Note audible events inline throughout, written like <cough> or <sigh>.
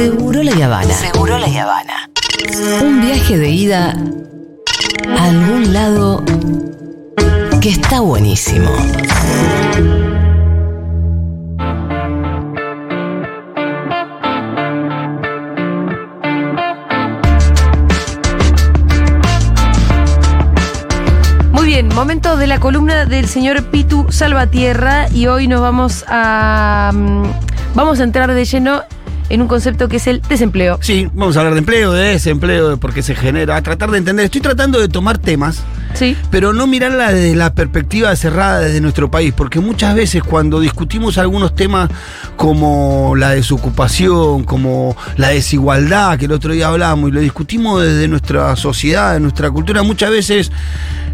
Seguro la Habana. Seguro la Habana. Un viaje de ida a algún lado que está buenísimo. Muy bien, momento de la columna del señor Pitu Salvatierra y hoy nos vamos a mm, vamos a entrar de lleno en un concepto que es el desempleo. Sí, vamos a hablar de empleo, de desempleo, de por qué se genera, a tratar de entender. Estoy tratando de tomar temas, Sí. pero no mirarla desde la perspectiva cerrada desde nuestro país, porque muchas veces cuando discutimos algunos temas como la desocupación, como la desigualdad, que el otro día hablábamos, y lo discutimos desde nuestra sociedad, de nuestra cultura, muchas veces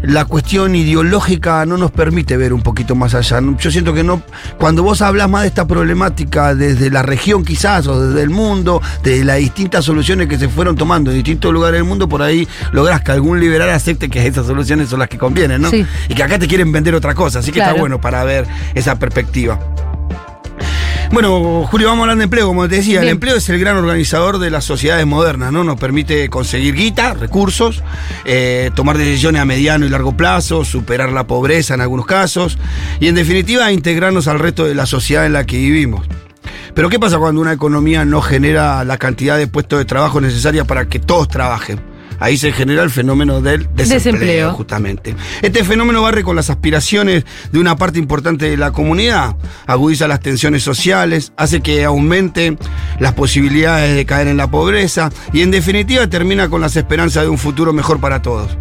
la cuestión ideológica no nos permite ver un poquito más allá. Yo siento que no, cuando vos hablas más de esta problemática desde la región quizás, o desde el mundo, de las distintas soluciones que se fueron tomando en distintos lugares del mundo, por ahí lográs que algún liberal acepte que esas son las que convienen, ¿no? Sí. Y que acá te quieren vender otra cosa, así que Claro. está bueno para ver esa perspectiva. Bueno, Julio, vamos a hablar de empleo, como te decía, el empleo es el gran organizador de las sociedades modernas, ¿no? Nos permite conseguir guita, recursos, eh, tomar decisiones a mediano y largo plazo, superar la pobreza en algunos casos, y en definitiva integrarnos al resto de la sociedad en la que vivimos. Pero ¿qué pasa cuando una economía no genera la cantidad de puestos de trabajo necesaria para que todos trabajen? Ahí se genera el fenómeno del desempleo, Desempleo. justamente. Este fenómeno barre con las aspiraciones de una parte importante de la comunidad, agudiza las tensiones sociales, hace que aumente las posibilidades de caer en la pobreza y en definitiva termina con las esperanzas de un futuro mejor para todos.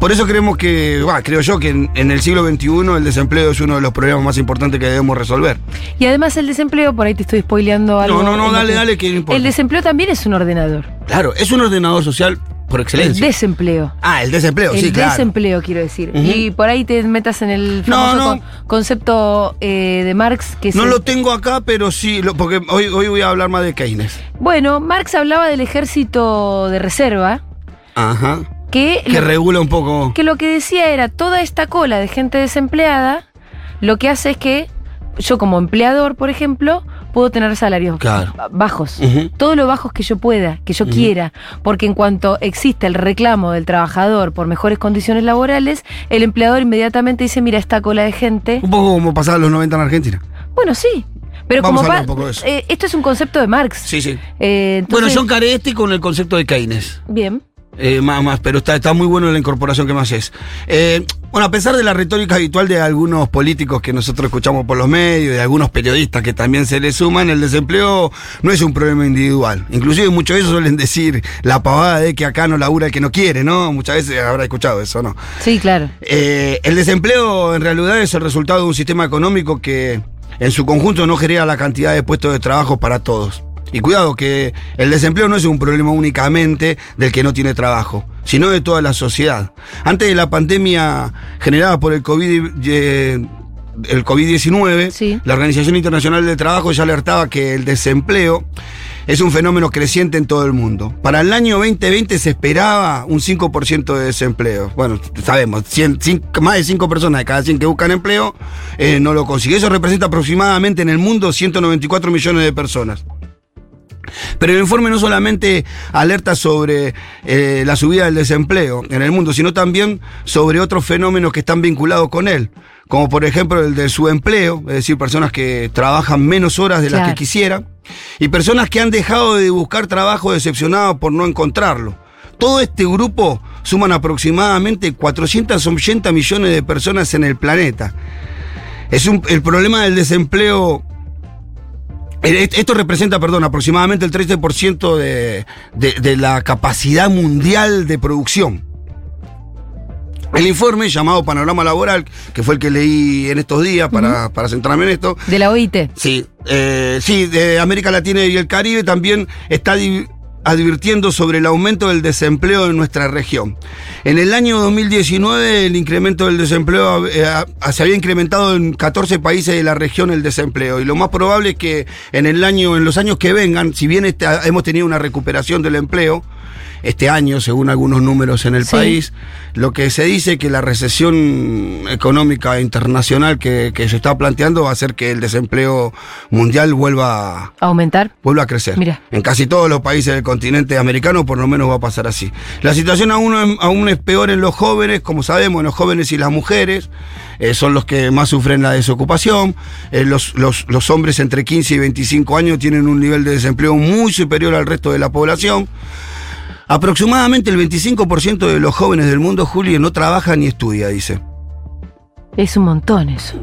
Por eso creemos que, bah, creo yo que en, en el siglo XXI el desempleo es uno de los problemas más importantes que debemos resolver. Y además el desempleo, por ahí te estoy spoileando algo. No, no, no, dale, dale, que no importa. El desempleo también es un ordenador. Claro, es un ordenador social por El excelencia. desempleo. ah, el desempleo, el sí, claro. desempleo, quiero decir. Y por ahí te metas en el No, famoso no. con- concepto eh, de Marx que No se- lo tengo acá, pero sí, lo- porque hoy, hoy voy a hablar más de Keynes. Bueno, Marx hablaba del ejército de reserva, Ajá. que, Que lo, regula un poco. que lo que decía era toda esta cola de gente desempleada, lo que hace es que yo como empleador, por ejemplo, puedo tener salarios Claro. bajos. Ujú. Todo lo bajos que yo pueda, que yo quiera, porque en cuanto existe el reclamo del trabajador por mejores condiciones laborales, el empleador inmediatamente dice, mira, esta cola de gente. Un poco como pasaba los 90 en Argentina. Bueno, sí. Pero Vamos como a hablar pa- un poco de eso. eh, esto es un concepto de Marx. Sí, sí. Eh, Bueno, yo encaré este con el concepto de Keynes. Bien. Eh, más, más, pero está, está muy bueno la incorporación que me haces. Eh, bueno, a pesar de la retórica habitual de algunos políticos que nosotros escuchamos por los medios, de algunos periodistas que también se le suman, el desempleo no es un problema individual. Inclusive muchos de ellos suelen decir la pavada de que acá no labura el que no quiere, ¿no? Muchas veces habrá escuchado eso, ¿no? Sí, claro. Eh, el desempleo en realidad es el resultado de un sistema económico que en su conjunto no genera la cantidad de puestos de trabajo para todos. Y cuidado que el desempleo no es un problema únicamente del que no tiene trabajo, sino de toda la sociedad. Antes de la pandemia generada por el COVID, eh, el COVID-19, Sí. la Organización Internacional del Trabajo ya alertaba que el desempleo es un fenómeno creciente en todo el mundo. Para el año 2020 se esperaba un 5% de desempleo. Bueno, sabemos, 100, cinco- más de 5 personas de cada 100 que buscan empleo eh, no lo consiguen. Eso representa aproximadamente en el mundo 194 millones de personas. Pero el informe no solamente alerta sobre eh, la subida del desempleo en el mundo, sino también sobre otros fenómenos que están vinculados con él, como por ejemplo el del subempleo, es decir, personas que trabajan menos horas de las que quisieran, y personas que han dejado de buscar trabajo decepcionados por no encontrarlo. Todo este grupo suman aproximadamente 480 millones de personas en el planeta. Es un, el problema del desempleo esto representa, perdón, aproximadamente el 13% de, de, de la capacidad mundial de producción. El informe llamado Panorama Laboral, que fue el que leí en estos días para, para centrarme en esto, De la OIT. Sí, eh, sí, de América Latina y el Caribe también está advirtiendo sobre el aumento del desempleo en nuestra región. En el año 2019 el incremento del desempleo eh, a- se había incrementado en 14 países de la región el desempleo y lo más probable es que en el año en los años que vengan, si bien hemos tenido una recuperación del empleo, este año, según algunos números en el Sí. país. Lo que se dice que la recesión económica internacional que, que se está planteando va a hacer que el desempleo mundial vuelva, Aumentar. vuelva a crecer. Mira. En casi todos los países del continente americano por lo menos va a pasar así. La situación aún, aún es peor en los jóvenes, como sabemos, en los jóvenes y las mujeres. eh, son los que más sufren la desocupación. Eh, los, los- los hombres entre 15 y 25 años tienen un nivel de desempleo muy superior al resto de la población. Aproximadamente el 25% de los jóvenes del mundo, Julio, no trabaja ni estudia, dice. Es un montón eso.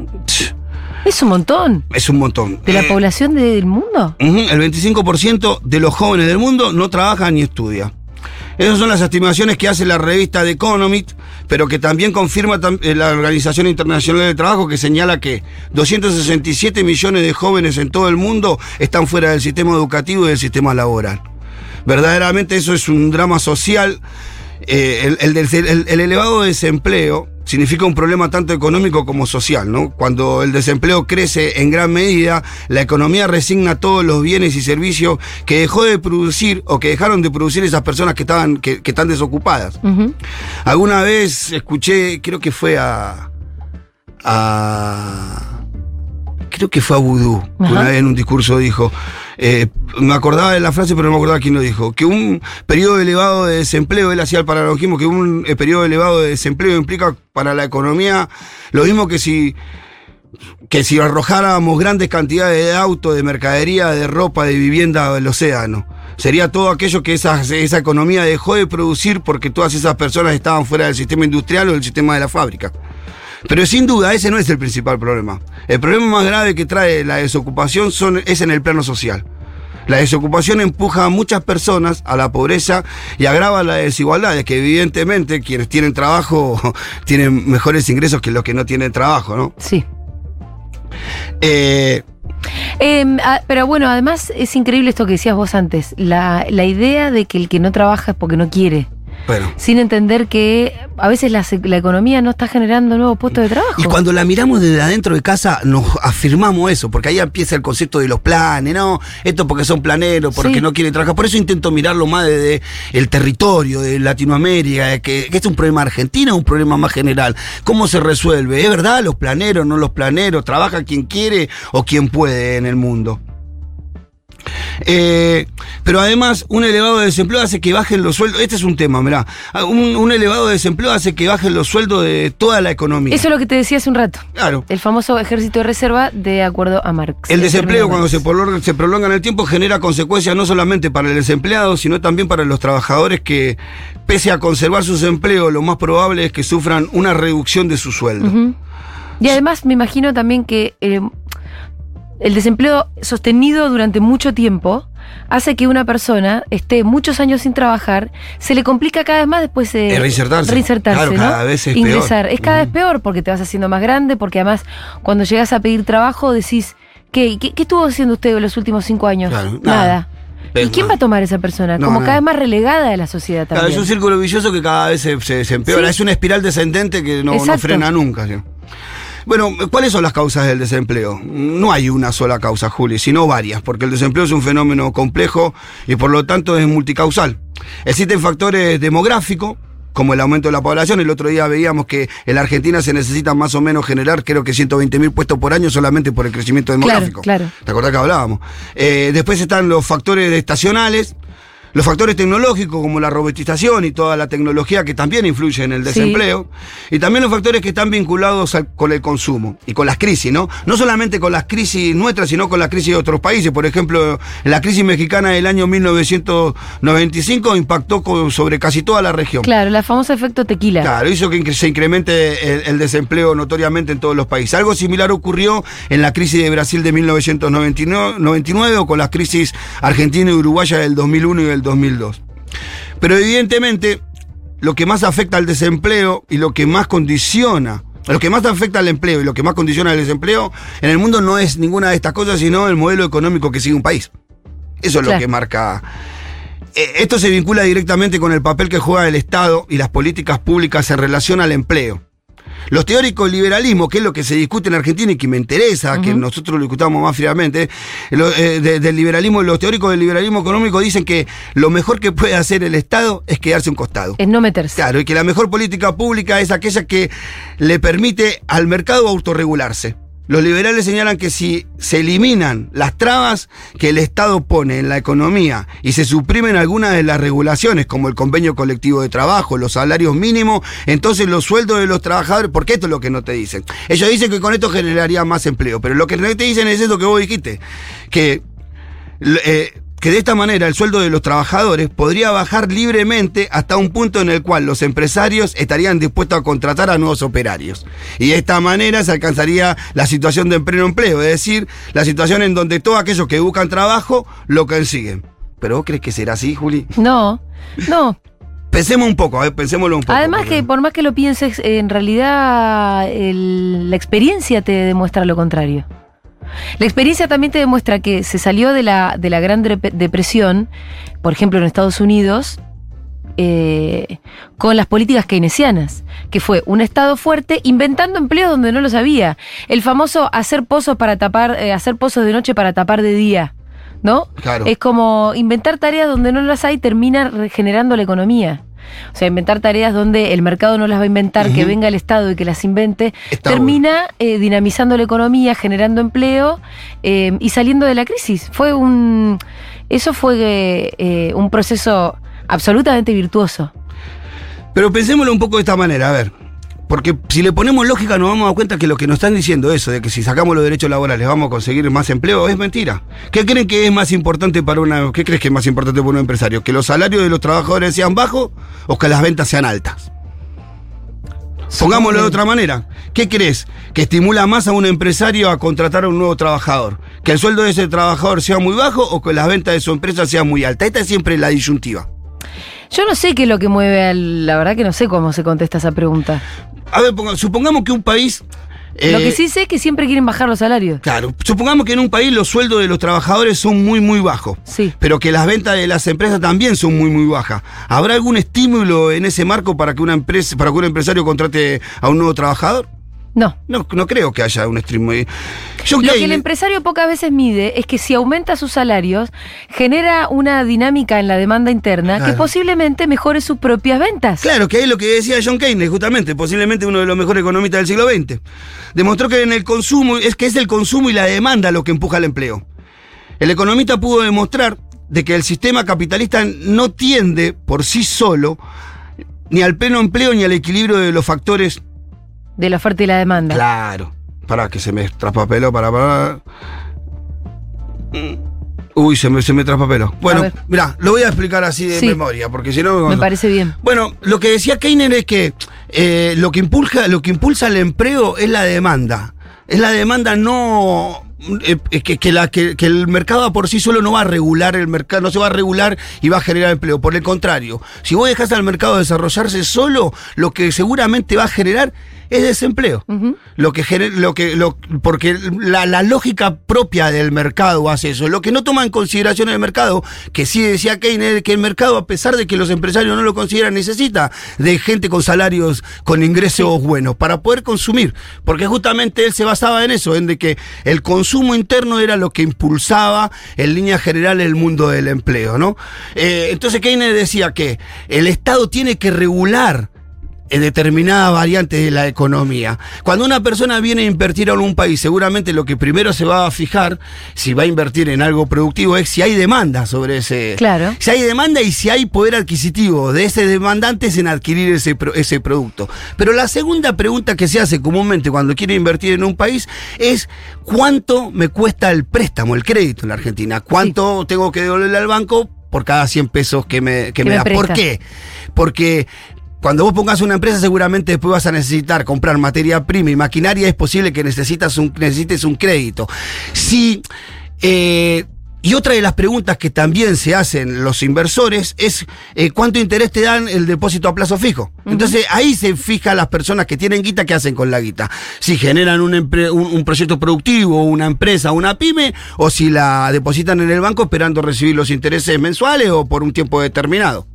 Es un montón. Es un montón. ¿De la Eh, población del mundo? El 25% de los jóvenes del mundo no trabaja ni estudia. Esas son las estimaciones que hace la revista The Economist, pero que también confirma eh, la Organización Internacional del Trabajo, que señala que 267 millones de jóvenes en todo el mundo están fuera del sistema educativo y del sistema laboral. Verdaderamente eso es un drama social. Eh, el, el del- el- el elevado desempleo significa un problema tanto económico como social, ¿no? Cuando el desempleo crece en gran medida, la economía resigna todos los bienes y servicios que dejó de producir o que dejaron de producir esas personas que estaban, que, que están desocupadas. Alguna vez escuché, creo que fue a. a creo que fue a Vudú, una vez en un discurso dijo, eh, me acordaba de la frase, pero no me acordaba quién lo dijo, que un periodo elevado de desempleo, él hacía el paralogismo, que un eh, periodo elevado de desempleo implica para la economía lo mismo que si que si arrojáramos grandes cantidades de autos, de mercadería, de ropa, de vivienda al océano. Sería todo aquello que esa, esa economía dejó de producir porque todas esas personas estaban fuera del sistema industrial o del sistema de la fábrica. Pero sin duda ese no es el principal problema. El problema más grave que trae la desocupación son, es en el plano social. La desocupación empuja a muchas personas a la pobreza y agrava las desigualdades, que evidentemente quienes tienen trabajo <laughs> tienen mejores ingresos que los que no tienen trabajo, ¿no? Sí. Eh, Em, ah, pero bueno, además es increíble esto que decías vos antes, la, la idea de que el que no trabaja es porque no quiere, bueno. sin entender que a veces la, la economía no está generando nuevos puestos de trabajo. Y cuando la miramos desde adentro de casa, nos afirmamos eso, porque ahí empieza el concepto de los planes, ¿no? Esto porque son planeros, porque Sí. no quieren trabajar. Por eso intento mirarlo más desde el territorio, de Latinoamérica, que, que es un problema argentino, un problema más general. ¿Cómo se resuelve? ¿Es verdad los planeros, no los planeros? ¿Trabaja quien quiere o quien puede en el mundo? Eh, pero además, un elevado desempleo hace que bajen los sueldos. Este es un tema, mirá. Un, un elevado desempleo hace que bajen los sueldos de toda la economía. Eso es lo que te decía hace un rato. Claro. El famoso ejército de reserva de acuerdo a Marx. El desempleo cuando se prolonga, se prolonga en el tiempo genera consecuencias no solamente para el desempleado, sino también para los trabajadores que, pese a conservar sus empleos, lo más probable es que sufran una reducción de su sueldo. Y además me imagino también que eh, el desempleo sostenido durante mucho tiempo hace que una persona esté muchos años sin trabajar, se le complica cada vez más después de Eh, reinsertarse. reinsertarse, Claro, ¿no? cada vez es Ingresar. peor. Es cada vez peor porque te vas haciendo más grande, porque además cuando llegas a pedir trabajo decís, ¿qué, qué, qué estuvo haciendo usted en los últimos cinco años? Claro, nada. ¿Y quién va a tomar esa persona? No, Como no. cada vez más relegada de la sociedad Claro, también. es un círculo vicioso que cada vez se, se- se empeora. Sí. Es una espiral descendente que no, no frena nunca. ¿sí? Bueno, ¿cuáles son las causas del desempleo? No hay una sola causa, Juli, sino varias, porque el desempleo es un fenómeno complejo y por lo tanto es multicausal. Existen factores demográficos, como el aumento de la población. El otro día veíamos que en la Argentina se necesita más o menos generar, creo que 120 mil puestos por año solamente por el crecimiento demográfico. claro. ¿Te acordás que hablábamos? Eh, después están los factores estacionales, los factores tecnológicos como la robotización y toda la tecnología que también influye en el Sí. desempleo, y también los factores que están vinculados al- con el consumo y con las crisis, ¿no? No solamente con las crisis nuestras, sino con las crisis de otros países. Por ejemplo, la crisis mexicana del año 1995 impactó sobre casi toda la región. Claro, el famoso efecto tequila. Claro, hizo que se incremente el, el desempleo notoriamente en todos los países. Algo similar ocurrió en la crisis de Brasil de 1999 99 o con las crisis argentina y uruguaya del 2001 y del 2002. Pero evidentemente, lo que más afecta al desempleo y lo que más condiciona, lo que más afecta al empleo y lo que más condiciona al desempleo en el mundo no es ninguna de estas cosas, sino el modelo económico que sigue un país. Eso es lo que marca eh, Esto se vincula directamente con el papel que juega el Estado y las políticas públicas en relación al empleo. Los teóricos del liberalismo, que es lo que se discute en Argentina y que me interesa, que nosotros lo discutamos más fríamente, lo- eh, de- del liberalismo, los teóricos del liberalismo económico dicen que lo mejor que puede hacer el Estado es quedarse un costado. Es no meterse. Claro, y que la mejor política pública es aquella que le permite al mercado autorregularse. Los liberales señalan que si se eliminan las trabas que el Estado pone en la economía y se suprimen algunas de las regulaciones, como el convenio colectivo de trabajo, los salarios mínimos, entonces los sueldos de los trabajadores, porque esto es lo que no te dicen. Ellos dicen que con esto generaría más empleo, pero lo que no te dicen es eso que vos dijiste, que eh, que de esta manera el sueldo de los trabajadores podría bajar libremente hasta un punto en el cual los empresarios estarían dispuestos a contratar a nuevos operarios. Y de esta manera se alcanzaría la situación de empleo empleo, es decir, la situación en donde todos aquellos que buscan trabajo lo consiguen. ¿Pero vos crees que será así, Juli? No, no. Pensemos un poco, a ver, pensémoslo un poco. Además porque- que por más que lo pienses, en realidad el- la experiencia te demuestra lo contrario. La experiencia también te demuestra que se salió de la, de la Gran Dep- Depresión, por ejemplo en Estados Unidos, eh, con las políticas keynesianas, que fue un Estado fuerte inventando empleos donde no los había. El famoso hacer pozos para tapar, eh, hacer pozos de noche para tapar de día. ¿No? Claro. Es como inventar tareas donde no las hay termina regenerando la economía. O sea, inventar tareas donde el mercado no las va a inventar, que venga el Estado y que las invente, Está termina eh, dinamizando la economía, generando empleo eh, y saliendo de la crisis. Fue un. Eso fue eh, un proceso absolutamente virtuoso. Pero pensémoslo un poco de esta manera, a ver. Porque si le ponemos lógica nos vamos a dar cuenta que lo que nos están diciendo eso, de que si sacamos los derechos laborales vamos a conseguir más empleo, es mentira. ¿Qué creen que es más importante para una... ¿Qué crees que es más importante para un empresario? ¿Que los salarios de los trabajadores sean bajos o que las ventas sean altas? Pongámoslo de otra manera. ¿Qué crees? ¿Que estimula más a un empresario a contratar a un nuevo trabajador? ¿Que el sueldo de ese trabajador sea muy bajo o que las ventas de su empresa sean muy altas? Esta es siempre la disyuntiva. Yo no sé qué es lo que mueve al. La verdad que no sé cómo se contesta esa pregunta. A ver, ponga- supongamos que un país... lo eh, que sí sé es que siempre quieren bajar los salarios. Claro, supongamos que en un país los sueldos de los trabajadores son muy, muy bajos. Sí. Pero que las ventas de las empresas también son muy, muy bajas. ¿Habrá algún estímulo en ese marco para que una empresa, para que un empresario contrate a un nuevo trabajador? No. No, no creo que haya un estímulo. ahí. John Lo que el empresario pocas veces mide es que si aumenta sus salarios, genera una dinámica en la demanda interna que posiblemente mejore sus propias ventas. Claro, que es lo que decía John Keynes, justamente, posiblemente uno de los mejores economistas del siglo XX. Demostró que en el consumo, es que es el consumo y la demanda lo que empuja el empleo. El economista pudo demostrar de que el sistema capitalista no tiende por sí solo ni al pleno empleo ni al equilibrio de los factores. De la oferta y la demanda. Claro. Para que se me traspapeló, para, para. Uy, se me, se me traspapeló. Bueno, mirá, lo voy a explicar así de Sí. memoria, porque si no... Me parece bien. Bueno, lo que decía Keynes es que eh, lo, que impulsa, lo que impulsa el empleo es la demanda. Es la demanda no. eh, que, que la, que, que el mercado por sí solo no va a regular el mercado, no se va a regular y va a generar empleo. Por el contrario, si vos dejás al mercado desarrollarse solo, lo que seguramente va a generar es desempleo. Lo que lo que lo, porque la, la lógica propia del mercado hace eso. Lo que no toma en consideración el mercado, que sí decía Keynes, que el mercado, a pesar de que los empresarios no lo consideran, necesita de gente con salarios, con ingresos buenos, para poder consumir. Porque justamente él se basaba en eso, en de que el consumo interno era lo que impulsaba en línea general el mundo del empleo, ¿no? Eh, entonces Keynes decía que el Estado tiene que regular determinadas variantes de la economía. Cuando una persona viene a invertir en un país, seguramente lo que primero se va a fijar, si va a invertir en algo productivo, es si hay demanda sobre ese. Claro. Si hay demanda y si hay poder adquisitivo de ese demandante en adquirir ese, ese producto. Pero la segunda pregunta que se hace comúnmente cuando quiere invertir en un país es ¿cuánto me cuesta el préstamo, el crédito en la Argentina? ¿Cuánto tengo que devolverle al banco por cada 100 pesos que me, que me me da? ¿Por qué? Porque cuando vos pongas una empresa, seguramente después vas a necesitar comprar materia prima y maquinaria. Es posible que necesitas un, necesites un crédito. Si. eh, y otra de las preguntas que también se hacen los inversores es eh, cuánto interés te dan el depósito a plazo fijo. Entonces ahí se fija las personas que tienen guita qué hacen con la guita. Si generan un, empre- un- un proyecto productivo, una empresa, una pyme, o si la depositan en el banco esperando recibir los intereses mensuales o por un tiempo determinado.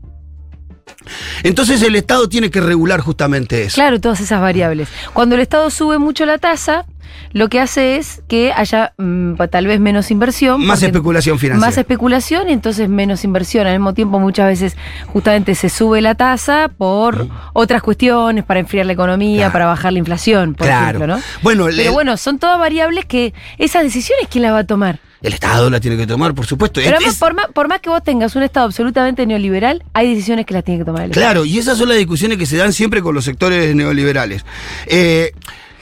Entonces el Estado tiene que regular justamente eso. Claro, todas esas variables. Cuando el Estado sube mucho la tasa, lo que hace es que haya mm, tal vez menos inversión. Más especulación financiera. Más especulación y entonces menos inversión. Al mismo tiempo, muchas veces justamente se sube la tasa por otras cuestiones, para enfriar la economía, Claro. para bajar la inflación, por Claro. ejemplo, ¿no? Bueno, el- Pero bueno, son todas variables que esas decisiones, ¿quién las va a tomar? El Estado la tiene que tomar, por supuesto. Pero Es- además, por más, por más que vos tengas un Estado absolutamente neoliberal, hay decisiones que las tiene que tomar el Estado. Claro, y esas son las discusiones que se dan siempre con los sectores neoliberales. Eh,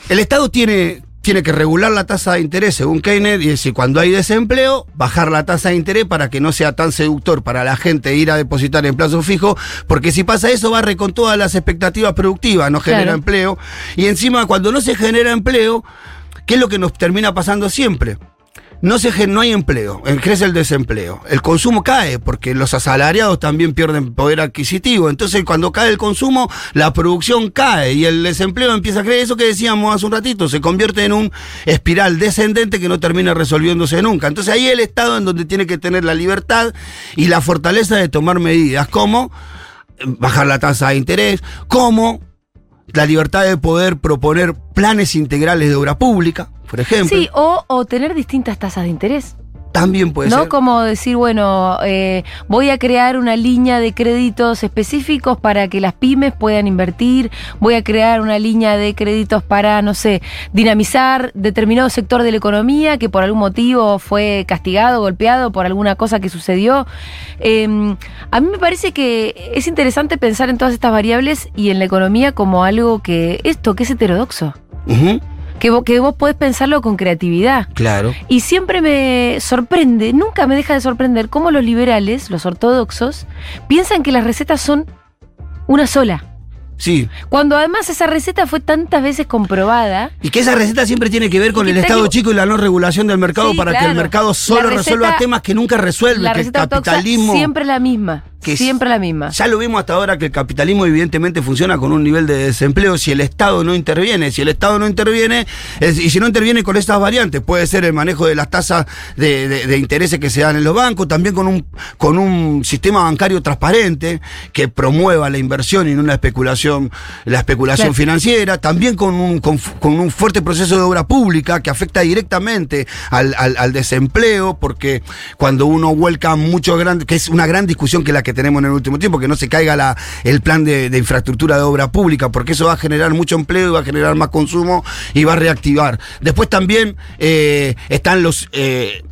el Estado tiene, tiene que regular la tasa de interés, según Keynes, y decir, cuando hay desempleo, bajar la tasa de interés para que no sea tan seductor para la gente ir a depositar en plazo fijo, porque si pasa eso, barre con todas las expectativas productivas, no genera Claro. empleo. Y encima, cuando no se genera empleo, ¿qué es lo que nos termina pasando siempre? No, se, no hay empleo, crece el desempleo. El consumo cae porque los asalariados también pierden poder adquisitivo. Entonces, cuando cae el consumo, la producción cae y el desempleo empieza a crecer. Eso que decíamos hace un ratito, se convierte en un espiral descendente que no termina resolviéndose nunca. Entonces, ahí el Estado en donde tiene que tener la libertad y la fortaleza de tomar medidas como eh, bajar la tasa de interés, como la libertad de poder proponer planes integrales de obra pública, por ejemplo. Sí, o, o tener distintas tasas de interés. También puede ¿No? ser. Como decir, bueno, eh, voy a crear una línea de créditos específicos para que las pymes puedan invertir, voy a crear una línea de créditos para, no sé, dinamizar determinado sector de la economía que por algún motivo fue castigado, golpeado por alguna cosa que sucedió. Eh, a mí me parece que es interesante pensar en todas estas variables y en la economía como algo que, esto, que es heterodoxo, que, vo- que vos podés pensarlo con creatividad. Claro. Y siempre me sorprende, nunca me deja de sorprender cómo los liberales, los ortodoxos, piensan que las recetas son una sola. Sí. Cuando además esa receta fue tantas veces comprobada. Y que esa receta siempre tiene que ver con el Estado chico y la no regulación del mercado Sí, para que el mercado solo receta- resuelva temas que nunca resuelve, La que el receta capitalismo. siempre la misma. Que siempre la misma. Ya lo vimos hasta ahora que el capitalismo evidentemente funciona con un nivel de desempleo si el Estado no interviene. Si el Estado no interviene, es- y si no interviene con estas variantes, puede ser el manejo de las tasas de, de- de intereses que se dan en los bancos, también con un, con un sistema bancario transparente que promueva la inversión y no la especulación, la especulación Claro. financiera, también con un, con, un fuerte proceso de obra pública que afecta directamente al, al- al desempleo, porque cuando uno vuelca mucho grande, que es una gran discusión que la que tenemos en el último tiempo, que no se caiga la, el plan de, de infraestructura de obra pública, porque eso va a generar mucho empleo y va a generar más consumo y va a reactivar. Después también eh, están los... Eh,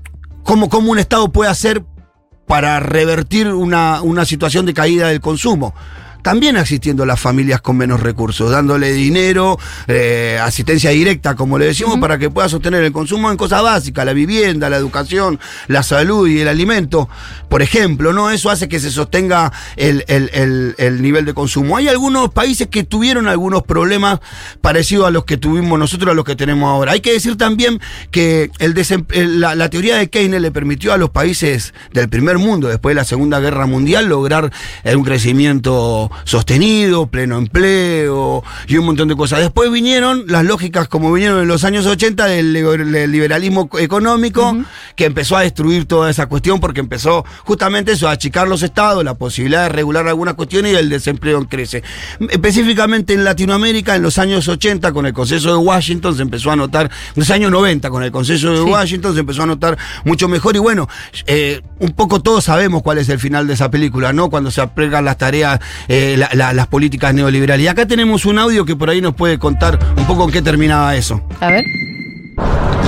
cómo, cómo un Estado puede hacer para revertir una, una situación de caída del consumo. También existiendo las familias con menos recursos, dándole dinero, eh, asistencia directa, como le decimos, para que pueda sostener el consumo en cosas básicas, la vivienda, la educación, la salud y el alimento, por ejemplo, ¿no? Eso hace que se sostenga el, el- el- el nivel de consumo. Hay algunos países que tuvieron algunos problemas parecidos a los que tuvimos nosotros, a los que tenemos ahora. Hay que decir también que el la, la teoría de Keynes le permitió a los países del primer mundo, después de la Segunda Guerra Mundial, lograr un crecimiento sostenido, pleno empleo y un montón de cosas. Después vinieron las lógicas como vinieron en los años 80 del, liber- del liberalismo económico, que empezó a destruir toda esa cuestión porque empezó justamente eso, a achicar los estados, la posibilidad de regular algunas cuestiones y el desempleo crece. Específicamente en Latinoamérica, en los años 80, con el consenso de Washington, se empezó a notar, en los años 90, con el consenso de Sí. Washington, se empezó a notar mucho mejor. Y bueno, eh, un poco todos sabemos cuál es el final de esa película, ¿no? Cuando se aplican las tareas, eh, la- la- las políticas neoliberales. Y acá tenemos un audio que por ahí nos puede contar un poco en qué terminaba eso. A ver.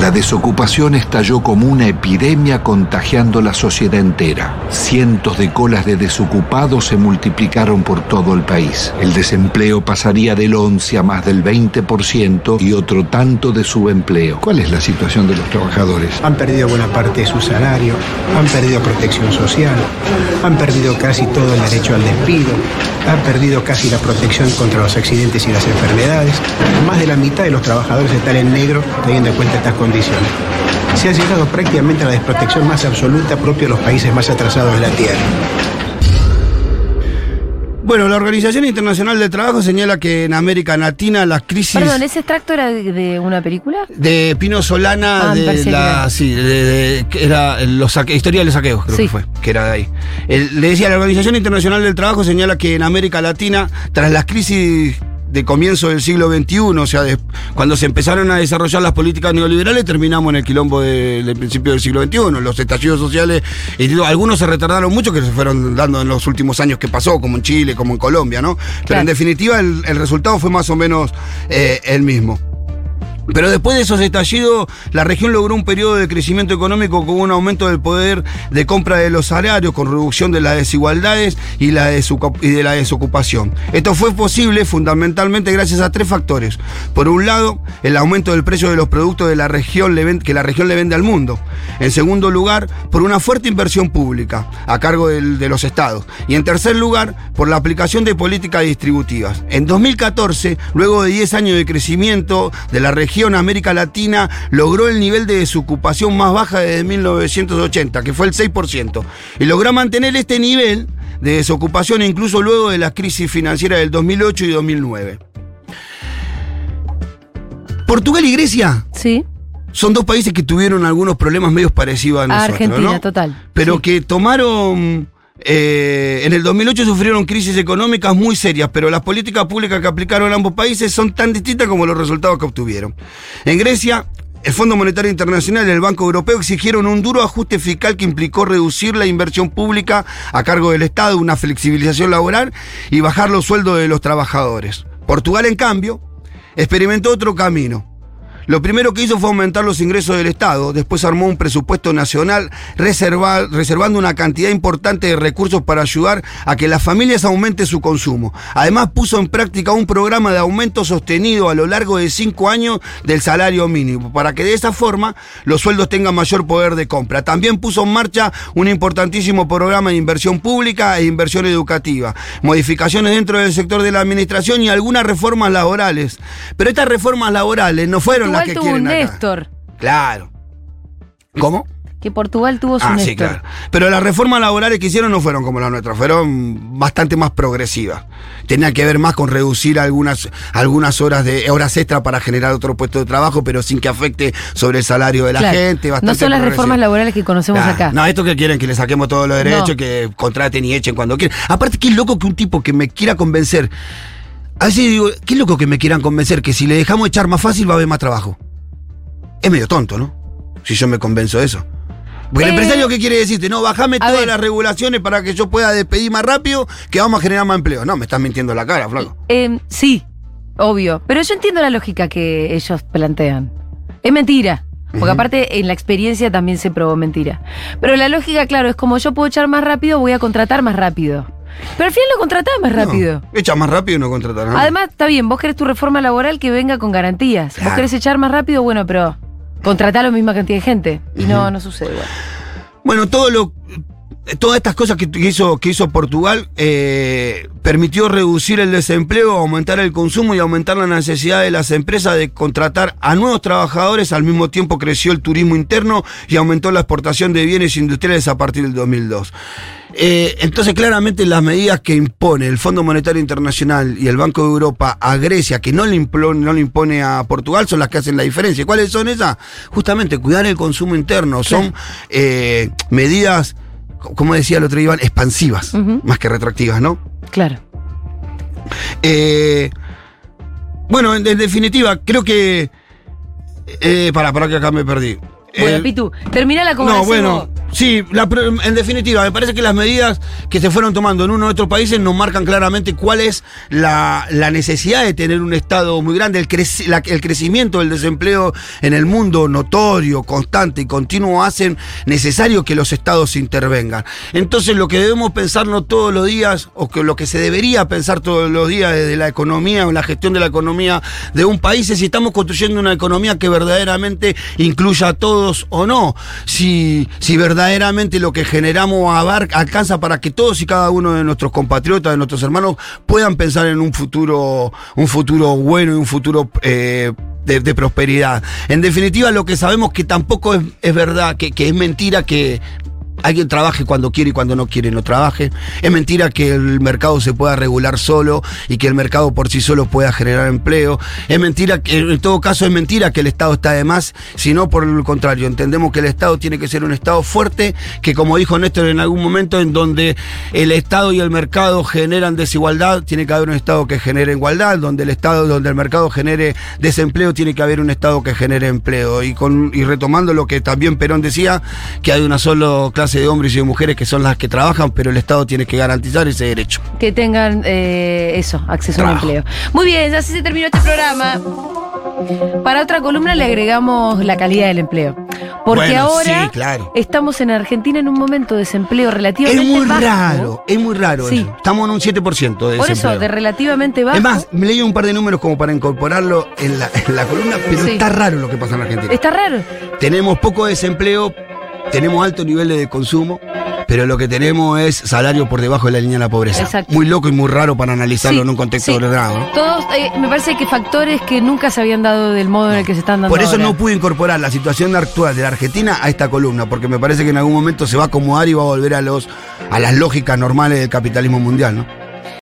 La desocupación estalló como una epidemia contagiando la sociedad entera. Cientos de colas de desocupados se multiplicaron por todo el país. El desempleo pasaría del 11 a más del 20% y otro tanto de subempleo. ¿Cuál es la situación de los trabajadores? Han perdido buena parte de su salario, han perdido protección social, han perdido casi todo el derecho al despido, han perdido casi la protección contra los accidentes y las enfermedades. Más de la mitad de los trabajadores están en negro teniendo en cuenta estas condiciones. Se ha llegado prácticamente a la desprotección más absoluta propia de los países más atrasados de la Tierra. Bueno, la Organización Internacional del Trabajo señala que en América Latina las crisis Perdón, ¿ese extracto era de, de una película? de Pino Solana Ah, de la que era. sí, de, de- que era los saque- historia de los saqueos, creo Sí. que fue, que era de ahí. El- le decía, la Organización Internacional del Trabajo señala que en América Latina, tras las crisis de comienzo del siglo XXI, o sea, de- cuando se empezaron a desarrollar las políticas neoliberales, terminamos en el quilombo de- del principio del siglo XXI. Los estallidos sociales, y digo, algunos se retardaron mucho, que se fueron dando en los últimos años que pasó, como en Chile, como en Colombia, ¿no? Pero Claro. en definitiva, el, el resultado fue más o menos eh, el mismo. Pero después de esos estallidos, la región logró un periodo de crecimiento económico con un aumento del poder de compra de los salarios, con reducción de las desigualdades y, la de la desocupación. Esto fue posible fundamentalmente gracias a tres factores. Por un lado, el aumento del precio de los productos de la región que la región le vende al mundo. En segundo lugar, por una fuerte inversión pública a cargo de los estados. Y en tercer lugar, por la aplicación de políticas distributivas. En 2014, luego de 10 años de crecimiento de la región, América Latina logró el nivel de desocupación más baja desde 1980, que fue el 6%. Y logró mantener este nivel de desocupación incluso luego de la crisis financiera del 2008 y 2009. Portugal y Grecia Sí. son dos países que tuvieron algunos problemas medios parecidos a nosotros, Argentina, ¿no? total. Pero Sí. que tomaron. Eh, en el 2008 sufrieron crisis económicas muy serias, pero las políticas públicas que aplicaron ambos países son tan distintas como los resultados que obtuvieron. En Grecia, el Fondo Monetario Internacional y el Banco Europeo exigieron un duro ajuste fiscal que implicó reducir la inversión pública a cargo del Estado, una flexibilización laboral y bajar los sueldos de los trabajadores. Portugal, en cambio, experimentó otro camino. Lo primero que hizo fue aumentar los ingresos del Estado, después armó un presupuesto nacional reserva- reservando una cantidad importante de recursos para ayudar a que las familias aumenten su consumo. Además puso en práctica un programa de aumento sostenido a lo largo de cinco años del salario mínimo, para que de esa forma los sueldos tengan mayor poder de compra. También puso en marcha un importantísimo programa de inversión pública e inversión educativa, modificaciones dentro del sector de la administración y algunas reformas laborales. Pero estas reformas laborales no fueron las Portugal que tuvo un acá. Néstor. Claro. ¿Cómo? Que Portugal tuvo su Ah, Néstor. sí, claro. Pero las reformas laborales que hicieron no fueron como las nuestras, fueron bastante más progresivas. Tenían que ver más con reducir algunas, algunas horas de horas extra para generar otro puesto de trabajo, pero sin que afecte sobre el salario de la Claro. gente. no son las reformas laborales que conocemos acá. No, esto que quieren que le saquemos todos los derechos, No. que contraten y echen cuando quieran. Aparte, qué loco que un tipo que me quiera convencer. A veces digo, qué loco que me quieran convencer que si le dejamos echar más fácil va a haber más trabajo. Es medio tonto, ¿no? Si yo me convenzo de eso. Porque el empresario, ¿qué quiere decirte? No, bajame todas ver. las regulaciones para que yo pueda despedir más rápido, que vamos a generar más empleo. No, me estás mintiendo la cara, flaco. Eh, sí, obvio. Pero yo entiendo la lógica que ellos plantean. Es mentira. Porque aparte en la experiencia también se probó mentira. Pero la lógica, claro, es como yo puedo echar más rápido, voy a contratar más rápido. Pero al final lo contratás más rápido. No, echa más rápido y no contratar a nadie. Además, está bien, vos querés tu reforma laboral que venga con garantías. Claro. Vos querés echar más rápido, bueno, pero contratá la misma cantidad de gente. Y no, no sucede igual. Bueno, todo lo, todas estas cosas que hizo, que hizo Portugal eh, permitió reducir el desempleo, aumentar el consumo y aumentar la necesidad de las empresas de contratar a nuevos trabajadores. Al mismo tiempo creció el turismo interno y aumentó la exportación de bienes industriales a partir del 2002. Eh, entonces, claramente las medidas que impone el Fondo Monetario Internacional y el Banco de Europa a Grecia, que no le, impone, no le impone a Portugal, son las que hacen la diferencia. ¿Cuáles son esas? Justamente cuidar el consumo interno. Son eh, medidas, como decía el otro Iván, expansivas, más que retractivas, ¿no? Claro. Eh, bueno, en, en definitiva, creo que. Eh, para, para que acá me perdí. Bueno, Eh, Pitu, terminala como no, la bueno, sí, la en definitiva, me parece que las medidas que se fueron tomando en uno u otros países nos marcan claramente cuál es la, la necesidad de tener un Estado muy grande, el, creci- la- el crecimiento del desempleo en el mundo notorio, constante y continuo hacen necesario que los Estados intervengan. Entonces lo que debemos pensarnos todos los días, o que lo que se debería pensar todos los días desde la economía o la gestión de la economía de un país es si estamos construyendo una economía que verdaderamente incluya a todos o no. Si, si verdaderamente lo que generamos abarca- alcanza para que todos y cada uno de nuestros compatriotas, de nuestros hermanos, puedan pensar en un futuro, un futuro bueno y un futuro eh, de, de prosperidad. En definitiva, lo que sabemos que tampoco es, es verdad, que, que es mentira que alguien trabaje cuando quiere y cuando no quiere no trabaje. Es mentira que el mercado se pueda regular solo y que el mercado por sí solo pueda generar empleo. Es mentira que, en todo caso, es mentira que el Estado está de más, sino por el contrario. Entendemos que el Estado tiene que ser un Estado fuerte, que como dijo Néstor en algún momento, en donde el Estado y el mercado generan desigualdad, tiene que haber un Estado que genere igualdad, donde el Estado, donde el mercado genere desempleo, tiene que haber un Estado que genere empleo. Y, con, y retomando lo que también Perón decía, que hay una sola clase de hombres y de mujeres que son las que trabajan, pero el Estado tiene que garantizar ese derecho. Que tengan eh, eso, acceso a un Trabajo. empleo. Muy bien, así se terminó este programa. Para otra columna le agregamos la calidad del empleo. Porque Bueno, ahora sí, claro. estamos en Argentina en un momento de desempleo Es relativamente muy bajo. raro, es muy raro Sí. eso. Estamos en un 7% de Por eso, de relativamente bajo. Es más, me leí un par de números como para incorporarlo en la, en la columna, pero Sí. está raro lo que pasa en Argentina. Está raro. Tenemos poco desempleo, tenemos alto nivel de consumo, pero lo que tenemos es salario por debajo de la línea de la pobreza. Exacto. Muy loco y muy raro para analizarlo Sí, en un contexto sí. ordenado. ¿no? Todos, eh, me parece que factores que nunca se habían dado del modo en el que se están dando Por eso ahora. no pude incorporar la situación actual de la Argentina a esta columna, porque me parece que en algún momento se va a acomodar y va a volver a los a las lógicas normales del capitalismo mundial, ¿no?